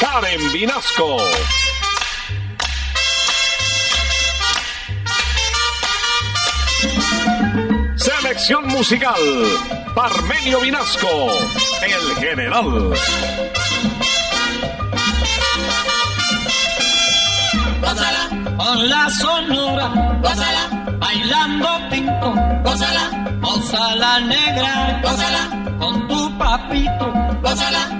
Karen Vinasco. Selección musical, Parmenio Vinasco, el general. Gózala, con la sonora, gózala, bailando pinto, gózala, gózala negra, gózala, con tu papito, gózala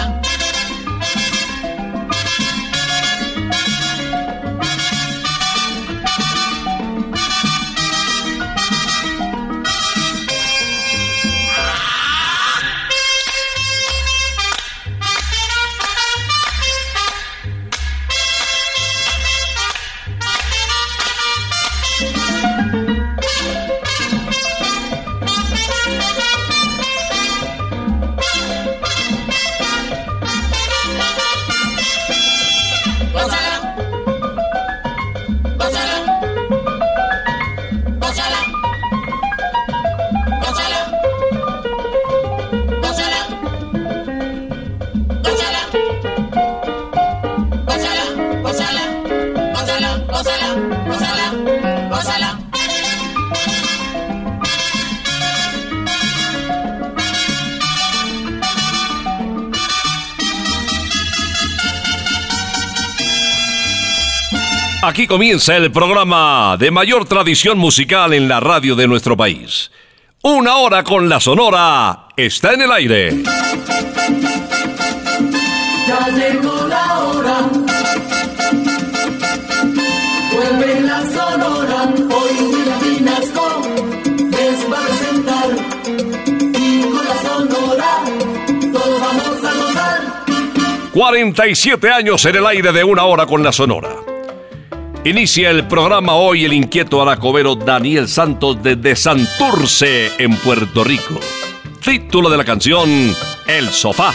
gózala. Aquí comienza el programa de mayor tradición musical en la radio de nuestro país. Una hora con la Sonora está en el aire. Ya llegó la hora. Vuelve la Sonora. Hoy Vinasco les va a presentar. Y con la Sonora todos vamos a gozar. 47 años en el aire de una hora con la Sonora. Inicia el programa hoy el inquieto aracobero Daniel Santos desde Santurce, en Puerto Rico. Título de la canción, El Sofá.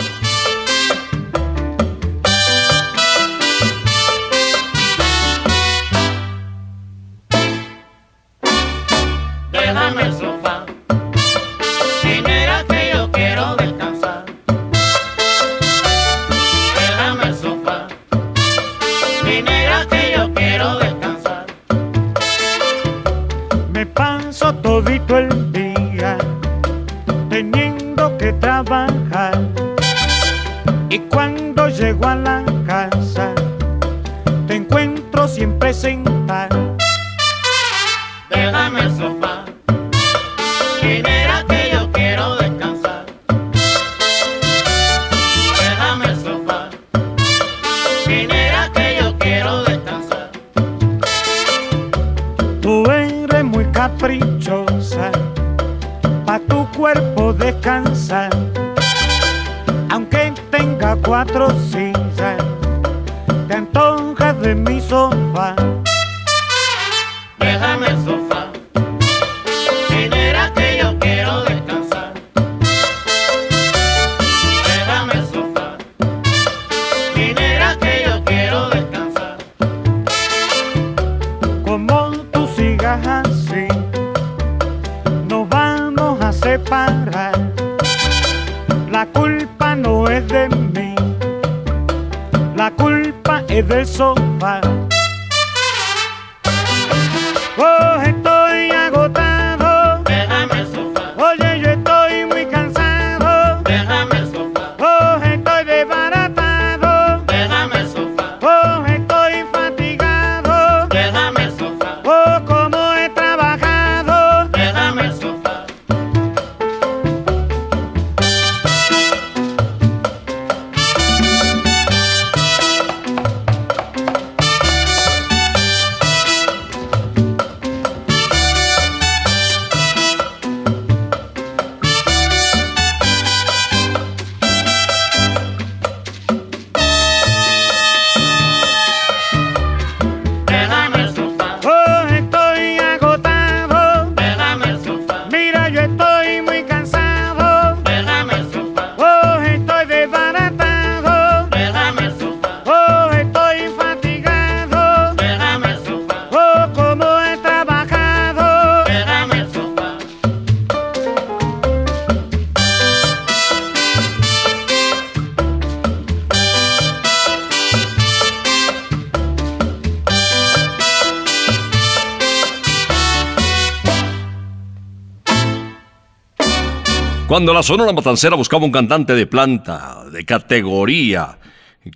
Cuando la Sonora Matancera buscaba un cantante de planta, de categoría,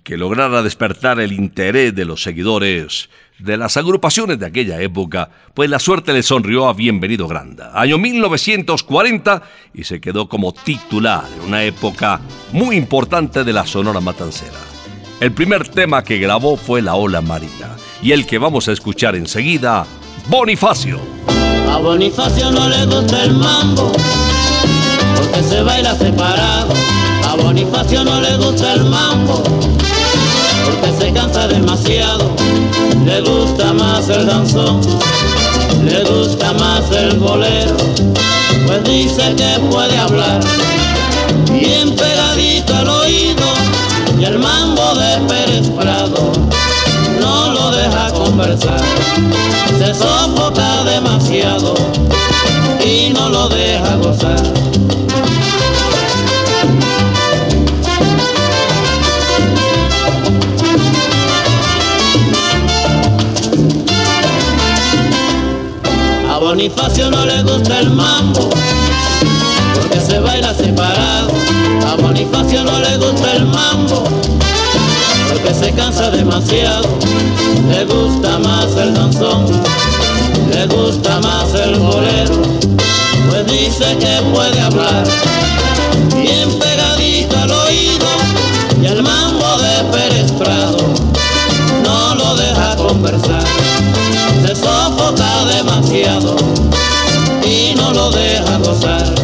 que lograra despertar el interés de los seguidores de las agrupaciones de aquella época, pues la suerte le sonrió a Bienvenido Granda. Año 1940 y se quedó como titular en una época muy importante de la Sonora Matancera. El primer tema que grabó fue La Ola Marina y el que vamos a escuchar enseguida, Bonifacio. A Bonifacio no le gusta el mambo, porque se baila separado. A Bonifacio no le gusta el mambo, porque se cansa demasiado. Le gusta más el danzón, le gusta más el bolero, pues dice que puede hablar bien pegadito al oído y el mambo de Pérez Prado no lo deja conversar, se sofoca demasiado y no lo deja gozar. Bonifacio no le gusta el mambo, porque se baila separado. A Bonifacio no le gusta el mambo, porque se cansa demasiado. Le gusta más el danzón, le gusta más el bolero, pues dice que puede hablar bien pegadito al oído y el mambo de Pérez Prado no lo deja conversar, se sofoca demasiado no lo deja gozar.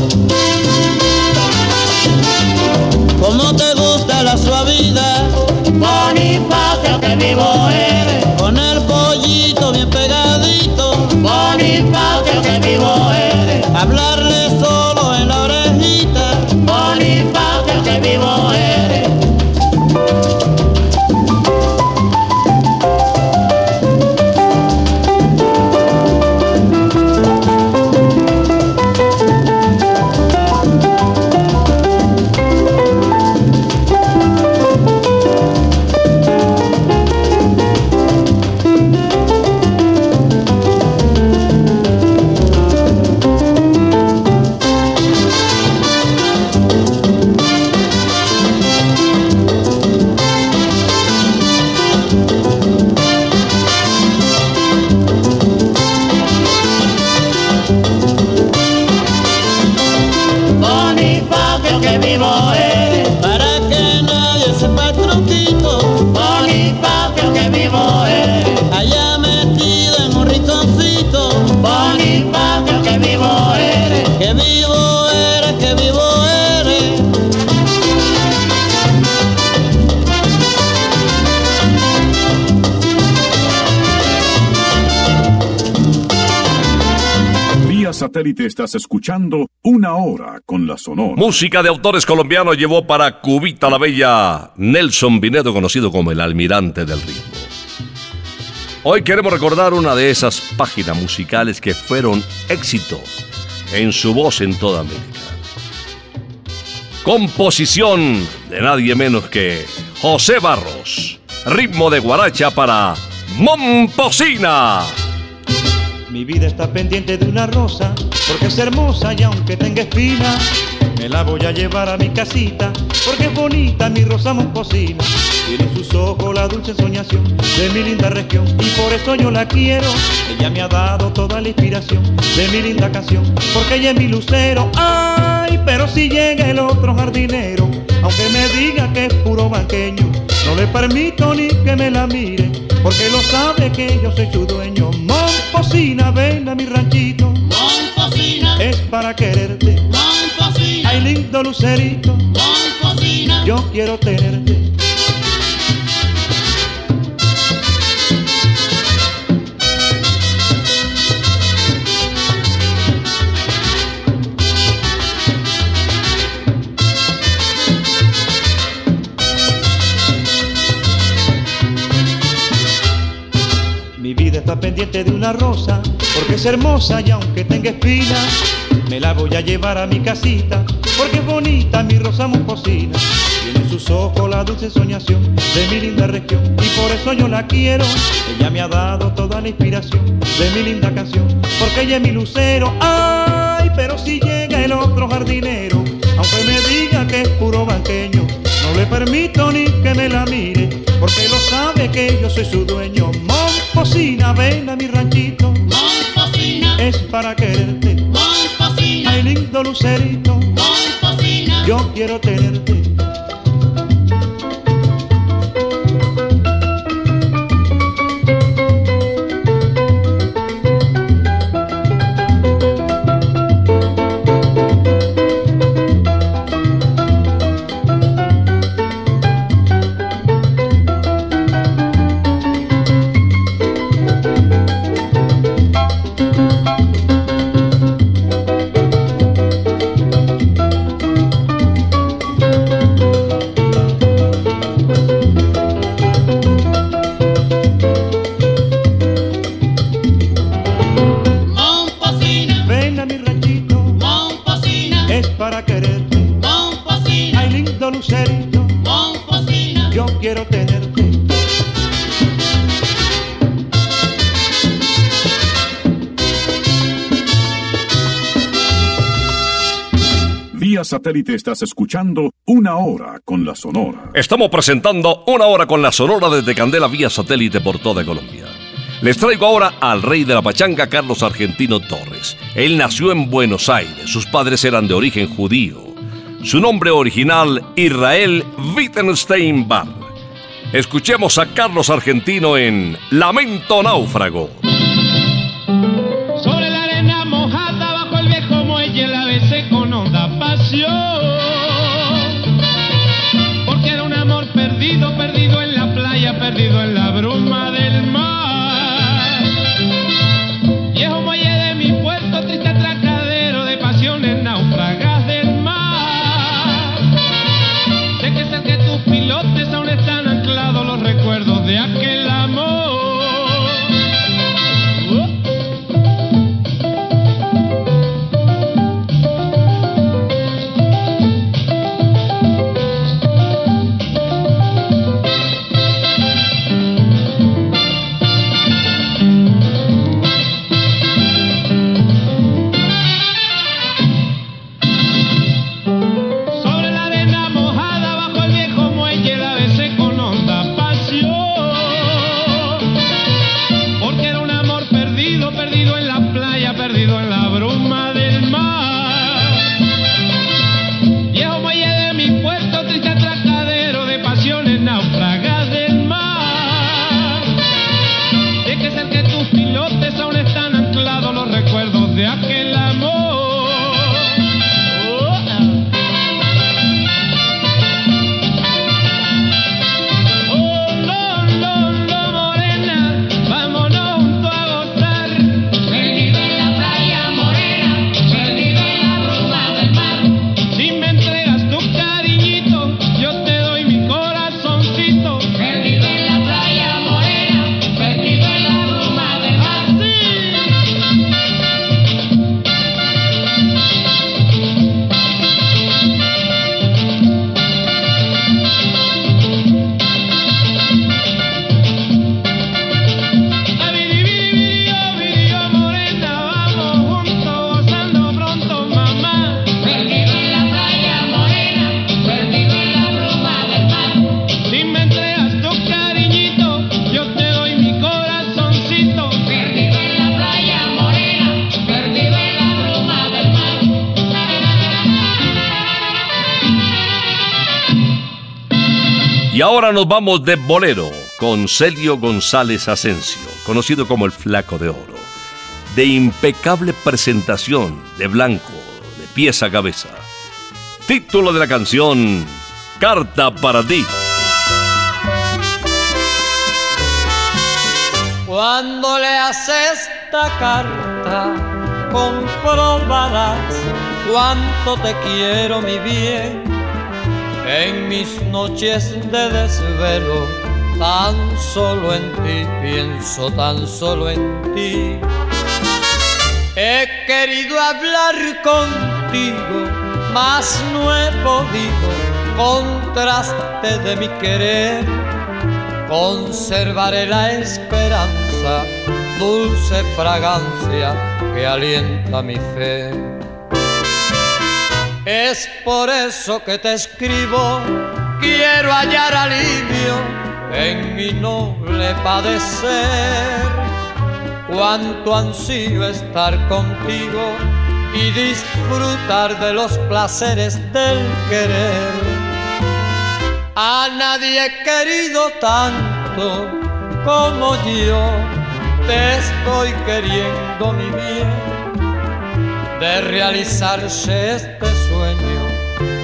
Satélite estás escuchando Una Hora con la Sonora. Música de autores colombianos llevó para Cubita la Bella Nelson Vinedo, conocido como el almirante del ritmo. Hoy queremos recordar una de esas páginas musicales que fueron éxito en su voz en toda América. Composición de nadie menos que José Barros. Ritmo de guaracha para Momposina. Mi vida está pendiente de una rosa, porque es hermosa y aunque tenga espina, me la voy a llevar a mi casita, porque es bonita mi rosa momposina. Tiene en sus ojos la dulce soñación de mi linda región, y por eso yo la quiero. Ella me ha dado toda la inspiración de mi linda canción, porque ella es mi lucero. Ay, pero si llega el otro jardinero, aunque me diga que es puro banqueño, no le permito ni que me la mire, porque lo sabe que yo soy su dueño. Momposina, ven a mi ranchito. Momposina, Es para quererte. Momposina, Ay, lindo lucerito. Momposina, Yo quiero tenerte. Está pendiente de una rosa, porque es hermosa y aunque tenga espinas, me la voy a llevar a mi casita, porque es bonita mi rosa momposina. Tiene en sus ojos la dulce soñación de mi linda región, y por eso yo la quiero. Ella me ha dado toda la inspiración de mi linda canción, porque ella es mi lucero. Ay, pero si llega el otro jardinero, le permito ni que me la mire, porque lo sabe que yo soy su dueño. Momposina, ven a mi ranchito, Momposina, es para quererte. Momposina, Ay, lindo lucerito, Momposina, yo quiero tenerte. Satélite estás escuchando Una Hora con la Sonora. Estamos presentando una hora con la Sonora desde Candela vía satélite por toda Colombia. Les traigo ahora al rey de la pachanga, Carlos Argentino Torres. Él nació en Buenos Aires, sus padres eran de origen judío. Su nombre original, Israel Wittgenstein Bar. Escuchemos a Carlos Argentino en Lamento Náufrago. Y ahora nos vamos de bolero con Celio González Asensio, conocido como el Flaco de Oro. De impecable presentación, de blanco, de pies a cabeza. Título de la canción, Carta para ti. Cuando leas esta carta, comprobarás cuánto te quiero, mi bien. En mis noches de desvelo, tan solo en ti pienso, tan solo en ti. He querido hablar contigo, mas no he podido, contraste de mi querer. Conservaré la esperanza, dulce fragancia que alienta mi fe. Es por eso que te escribo, quiero hallar alivio en mi noble padecer. Cuánto ansío estar contigo y disfrutar de los placeres del querer. A nadie he querido tanto como yo, te estoy queriendo mi bien. De realizarse este sueño,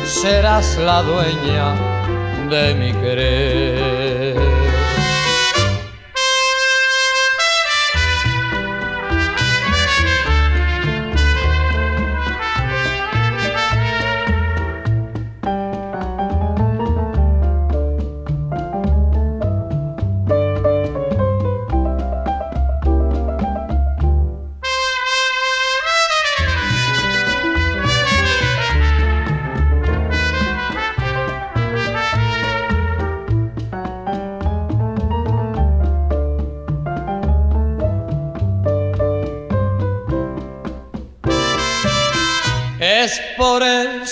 serás la dueña de mi querer.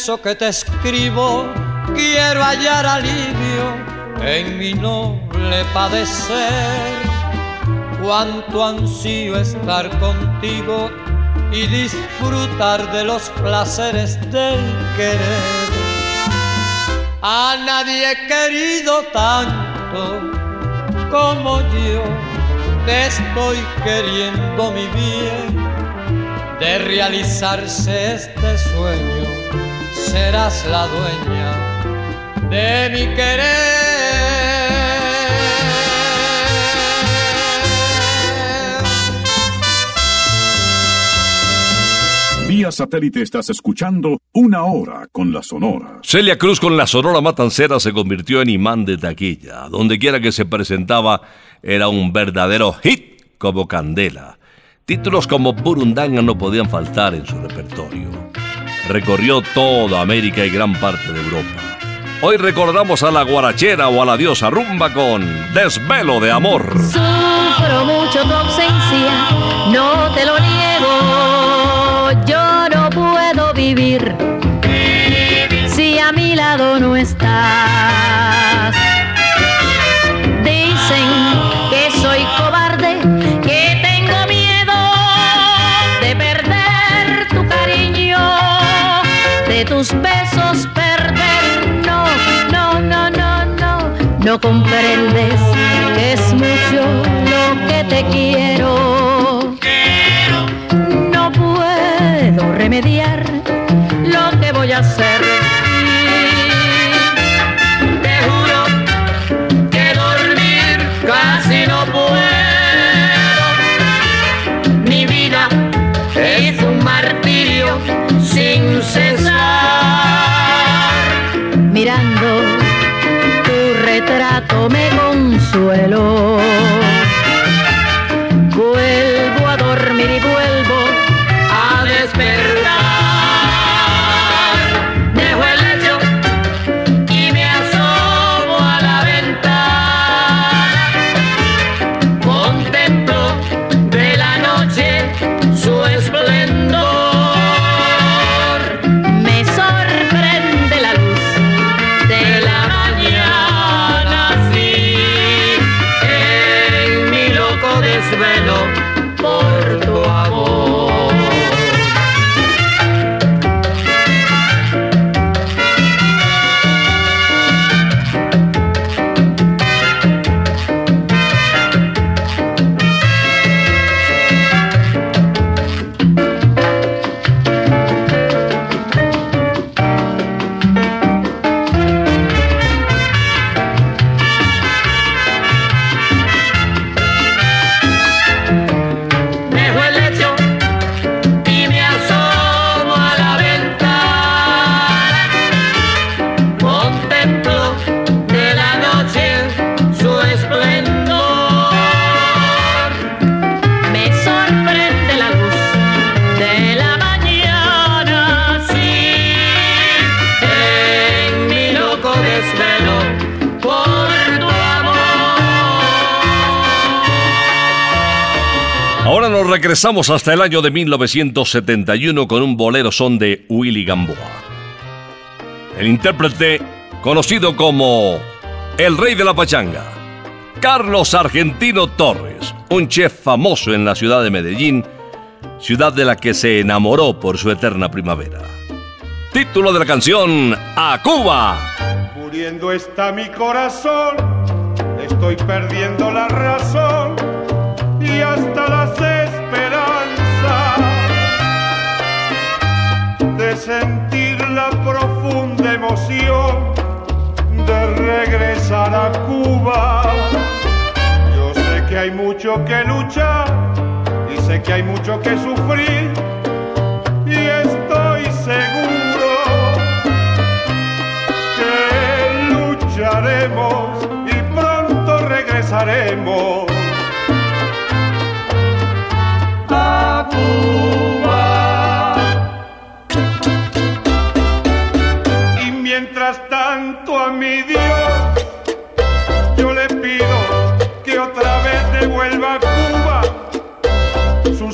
Por eso que te escribo, quiero hallar alivio en mi noble padecer. Cuánto ansío estar contigo y disfrutar de los placeres del querer. A nadie he querido tanto como yo, te estoy queriendo mi bien de realizarse este sueño, serás la dueña de mi querer. Vía satélite estás escuchando Una Hora con la Sonora. Celia Cruz con la Sonora Matancera se convirtió en imán de taquilla. Donde quiera que se presentaba era un verdadero hit como Candela. Títulos como Burundanga no podían faltar en su repertorio. Recorrió toda América y gran parte de Europa. Hoy recordamos a la guarachera o a la diosa rumba con Desvelo de Amor. Sufro mucho tu ausencia, no te lo niego. Yo no puedo vivir si a mi lado no estás. Dicen no. Comprendes que es mucho lo que te quiero. No puedo remediar lo que voy a hacer. Regresamos hasta el año de 1971 con un bolero son de Willy Gamboa. El intérprete, conocido como el rey de la pachanga, Carlos Argentino Torres, un chef famoso en la ciudad de Medellín, ciudad de la que se enamoró por su eterna primavera. Título de la canción, A Cuba. Muriendo está mi corazón, estoy perdiendo la razón y hasta las de sentir la profunda emoción de regresar a Cuba. Yo sé que hay mucho que luchar y sé que hay mucho que sufrir y estoy seguro que lucharemos y pronto regresaremos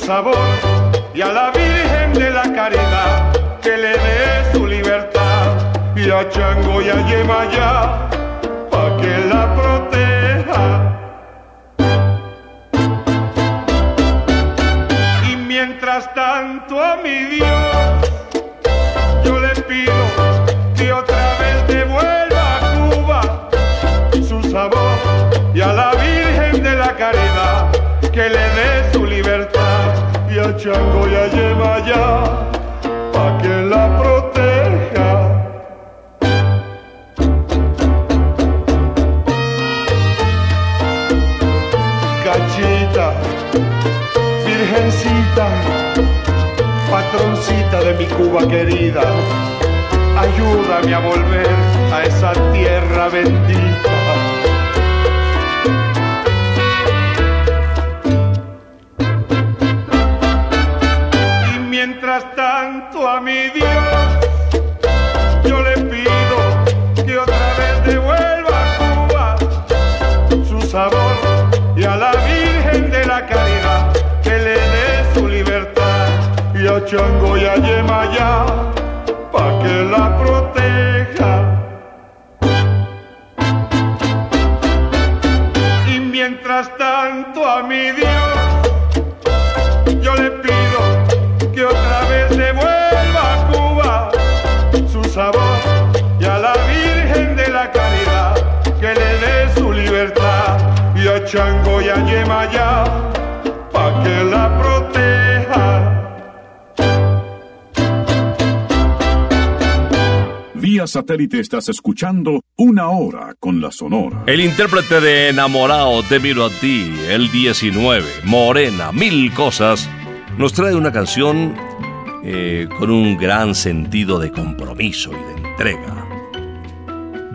y a la Virgen de la Caridad que le dé su libertad y a Chango y a Yemayá pa' que la proteja. Y mientras tanto a mi Dios Chango y a Yemayá pa' que la proteja. Cachita, virgencita, patroncita de mi Cuba querida, ayúdame a volver a esa tierra bendita. Mientras tanto a mi Dios yo le pido que otra vez devuelva a Cuba su sabor y a la Virgen de la Caridad que le dé su libertad y a Chango y a Yemayá pa' que la proteja. Y mientras tanto a mi Dios a Chango y a Yemayá pa' que la proteja. Vía satélite estás escuchando Una Hora con la Sonora. El intérprete de Enamorado te miro a ti, el 19, Morena, mil cosas, nos trae una canción eh, con un gran sentido de compromiso y de entrega.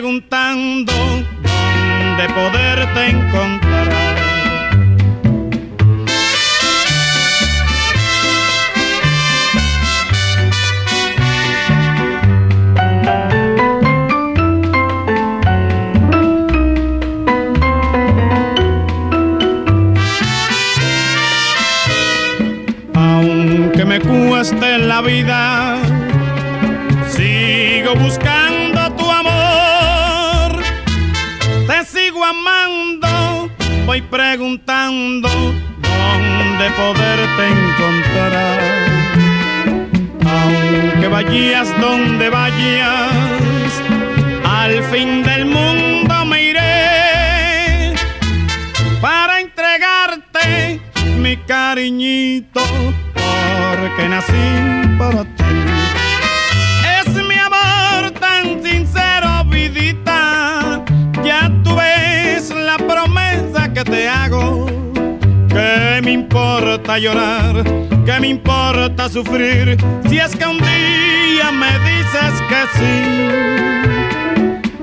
voy dónde poderte encontrar. Aunque vayas donde vayas, al fin del mundo importa llorar, que me importa sufrir, si es que un día me dices que sí.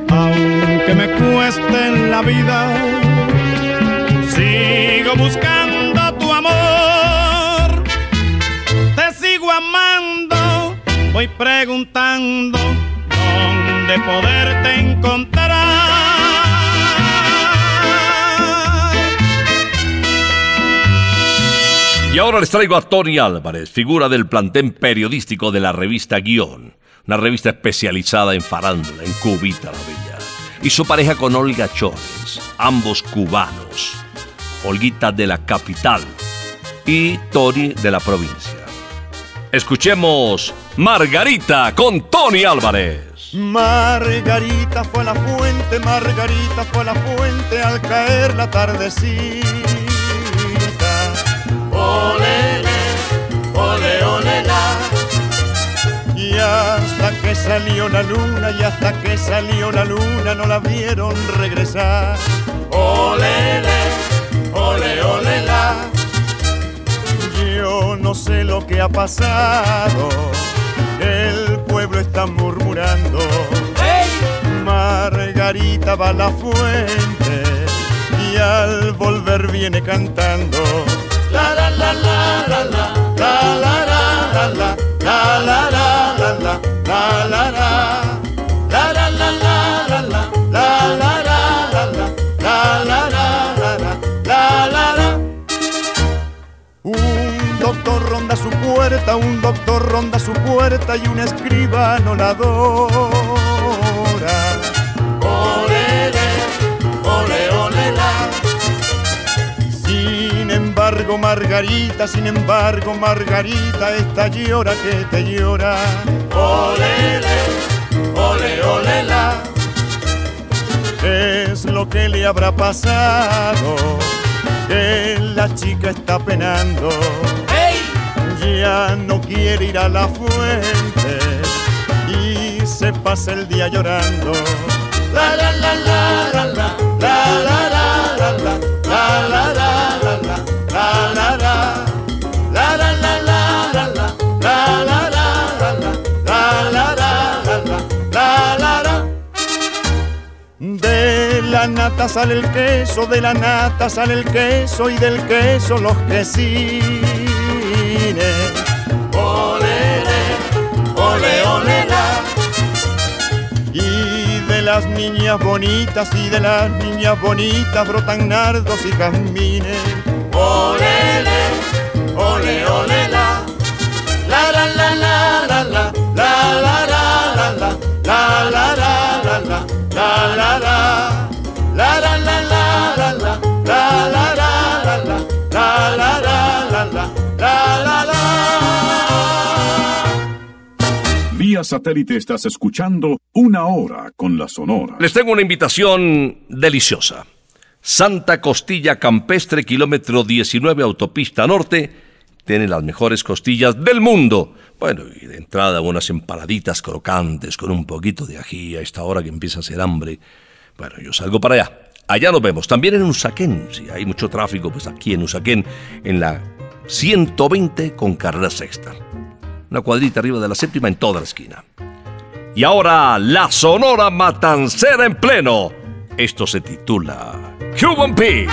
Aunque me cueste en la vida, sigo buscando tu amor. Te sigo amando, voy preguntando dónde poderte encontrar. Y ahora les traigo a Tony Álvarez, figura del plantel periodístico de la revista Guión, una revista especializada en farándula, en Cubita la Bella. Y su pareja con Olga Chores, ambos cubanos. Olguita de la capital y Tony de la provincia. Escuchemos Margarita con Tony Álvarez. Margarita fue la fuente, Margarita fue la fuente al caer la tardecita. Olele, ole, ole, la. Y hasta que salió la luna, y hasta que salió la luna, no la vieron regresar. Olele, ole, ole, la. Yo no sé lo que ha pasado, el pueblo está murmurando. Margarita va a la fuente y al volver viene cantando su puerta, un doctor ronda su puerta y un escribano la adora. embargo, Margarita, sin embargo, Margarita, esta llora que te llora. Olele, ole, ole, la. Es lo que le habrá pasado? Que la chica está penando. ¡Hey! Ya no quiere ir a la fuente y se pasa el día llorando. la la la la la la la. la. La nata sale el queso, de la nata sale el queso y del queso los quesines. Olele, ole, ole, la. Y de las niñas bonitas y de las niñas bonitas brotan nardos y jazmines. Olele, ole, ole, la. La la la la la la la la la la la la la la la la la la la la la la la la la la la la la la la la la la la Vía satélite estás escuchando Una Hora con la Sonora. Les tengo una invitación deliciosa. Santa Costilla Campestre, kilómetro 19, autopista norte, tiene las mejores costillas del mundo. Bueno, y de entrada unas empanaditas crocantes con un poquito de ají a esta hora que empieza a hacer hambre. Bueno, yo salgo para allá. Allá nos vemos. También en Usaquén, si hay mucho tráfico, pues aquí en Usaquén, en la 120 con carrera sexta. Una cuadrita arriba de la séptima en toda la esquina. Y ahora, la Sonora Matancera en pleno. Esto se titula Cuban Pig.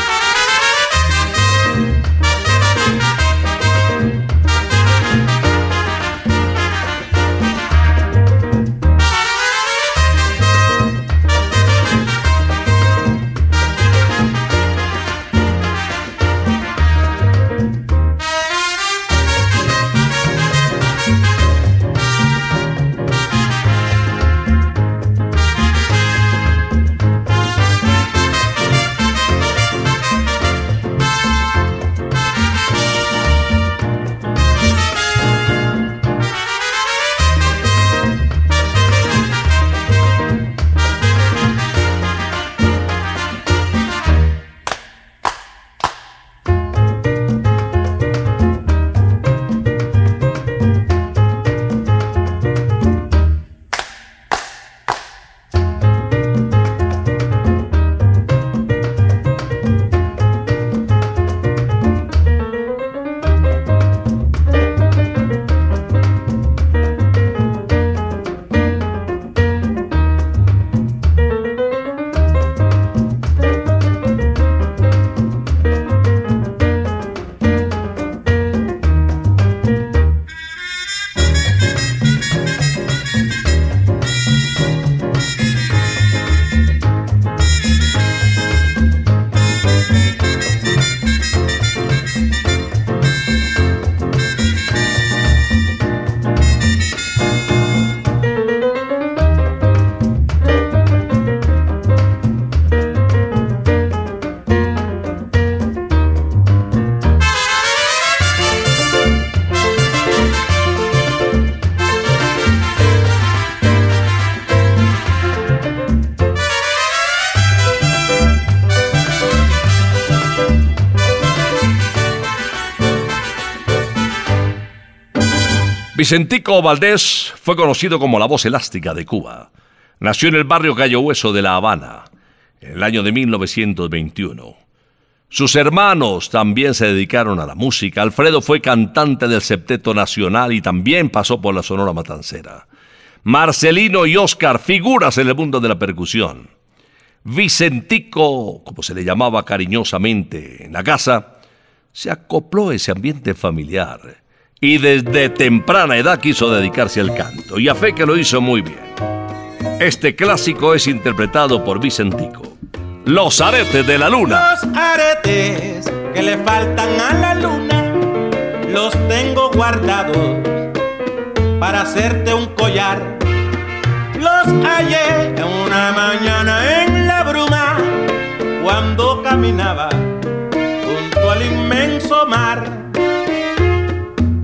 Vicentico Valdés fue conocido como la voz elástica de Cuba. Nació en el barrio Cayo Hueso de La Habana en el año de 1921. Sus hermanos también se dedicaron a la música. Alfredo fue cantante del Septeto Nacional y también pasó por la Sonora Matancera. Marcelino y Oscar, figuras en el mundo de la percusión. Vicentico, como se le llamaba cariñosamente en la casa, se acopló a ese ambiente familiar y desde temprana edad quiso dedicarse al canto y a fe que lo hizo muy bien. Este clásico es interpretado por Vicentico. Los aretes de la luna. Los aretes que le faltan a la luna los tengo guardados para hacerte un collar. Los hallé en una mañana en la bruma cuando caminaba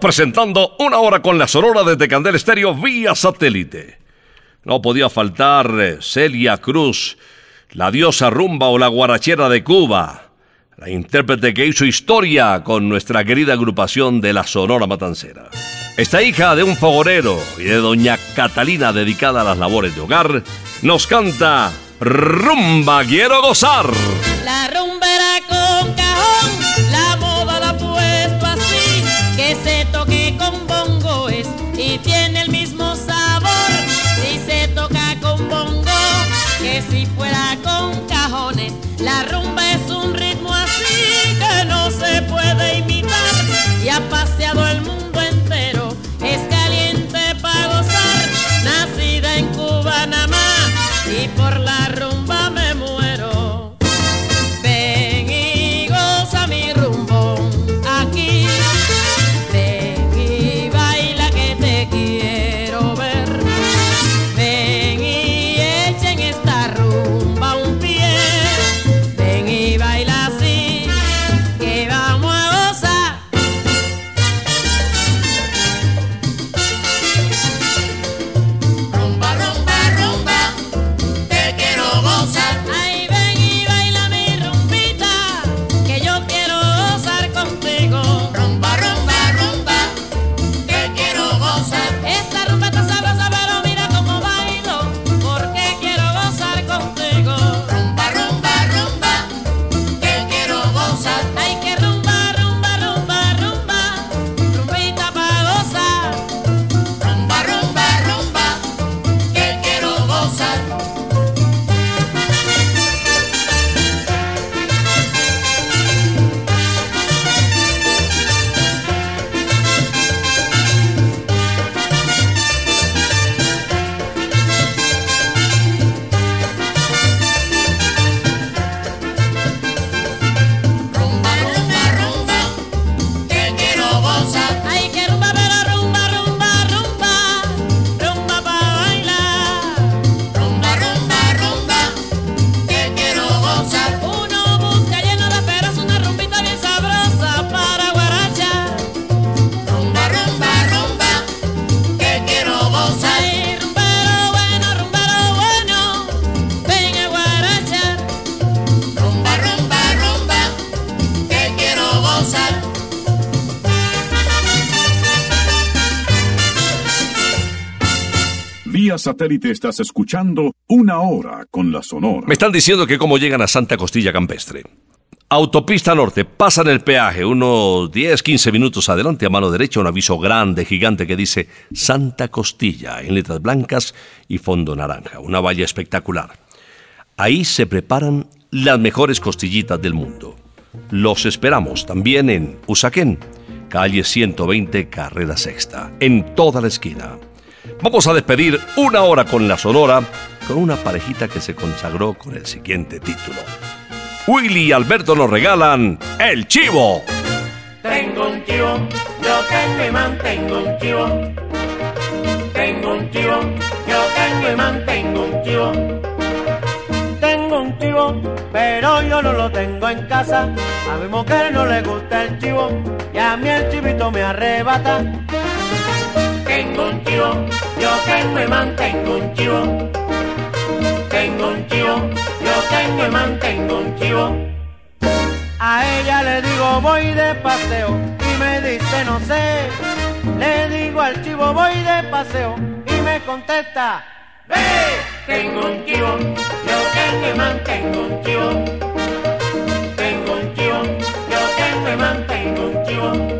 Presentando una hora con la Sonora desde Candel Estéreo vía satélite. No podía faltar eh, Celia Cruz, la diosa rumba o la guarachera de Cuba, la intérprete que hizo historia con nuestra querida agrupación de la Sonora Matancera. Esta hija de un fogonero y de doña Catalina dedicada a las labores de hogar, nos canta Rumba Quiero Gozar. La rumbera con y satélite estás escuchando Una Hora con la Sonora. Me están diciendo que cómo llegan a Santa Costilla Campestre. Autopista Norte, pasan el peaje unos 10, 15 minutos adelante a mano derecha, un aviso grande, gigante que dice Santa Costilla en letras blancas y fondo naranja, una valla espectacular. Ahí se preparan las mejores costillitas del mundo. Los esperamos también en Usaquén, calle 120, carrera sexta, en toda la esquina. Vamos a despedir una hora con la Sonora con una parejita que se consagró con el siguiente título. Willy y Alberto nos regalan El Chivo. Tengo un chivo, yo tengo y mantengo un chivo. Tengo un chivo, yo tengo y mantengo un chivo. Tengo un chivo, pero yo no lo tengo en casa. A mi mujer no le gusta el chivo y a mí el chivito me arrebata. Tengo un chivo, yo tengo y mantengo un chivo. Tengo un chivo, yo tengo y mantengo un chivo. A ella le digo voy de paseo y me dice no sé. Le digo al chivo voy de paseo y me contesta ve. Tengo un chivo, yo tengo y mantengo un chivo. Tengo un chivo, yo tengo y mantengo un chivo.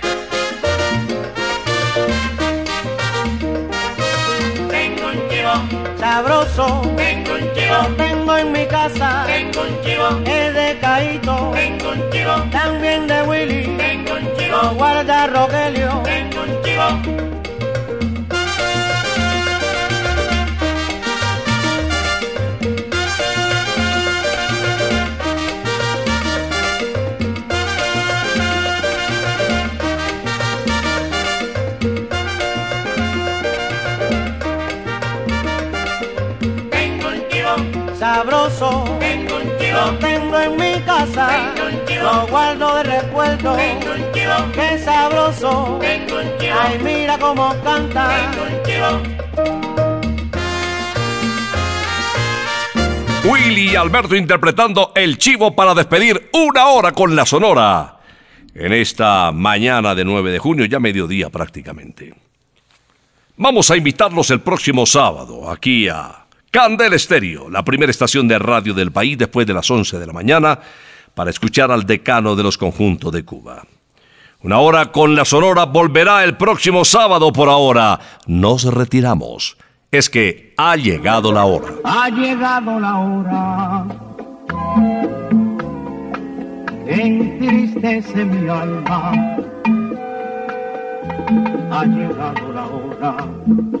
Sabroso, tengo un chivo, lo tengo en mi casa, tengo un chivo, es de Caíto, tengo un chivo, también de Willy, tengo un chivo, lo guarda Rogelio, tengo un chivo. Lo tengo en mi casa, lo guardo de recuerdo, qué sabroso, ay mira cómo canta. Willy y Alberto interpretando El Chivo para despedir una hora con la Sonora. En esta mañana de 9 de junio, ya mediodía prácticamente. Vamos a invitarlos el próximo sábado aquí a Candel Estéreo, la primera estación de radio del país después de las 11 de la mañana, para escuchar al decano de los conjuntos de Cuba. Una hora con la Sonora volverá el próximo sábado por ahora. Nos retiramos. Es que ha llegado la hora. Ha llegado la hora. Entristece mi alma. Ha llegado la hora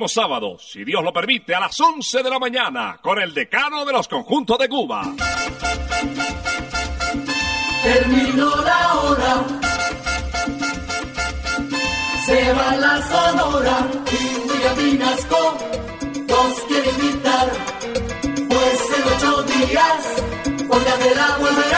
próximo sábado, si Dios lo permite, a las 11 de la mañana, con el decano de los conjuntos de Cuba. Terminó la hora, se va la sonora y William Vinasco nos quiere invitar, pues en ocho días, por la volverá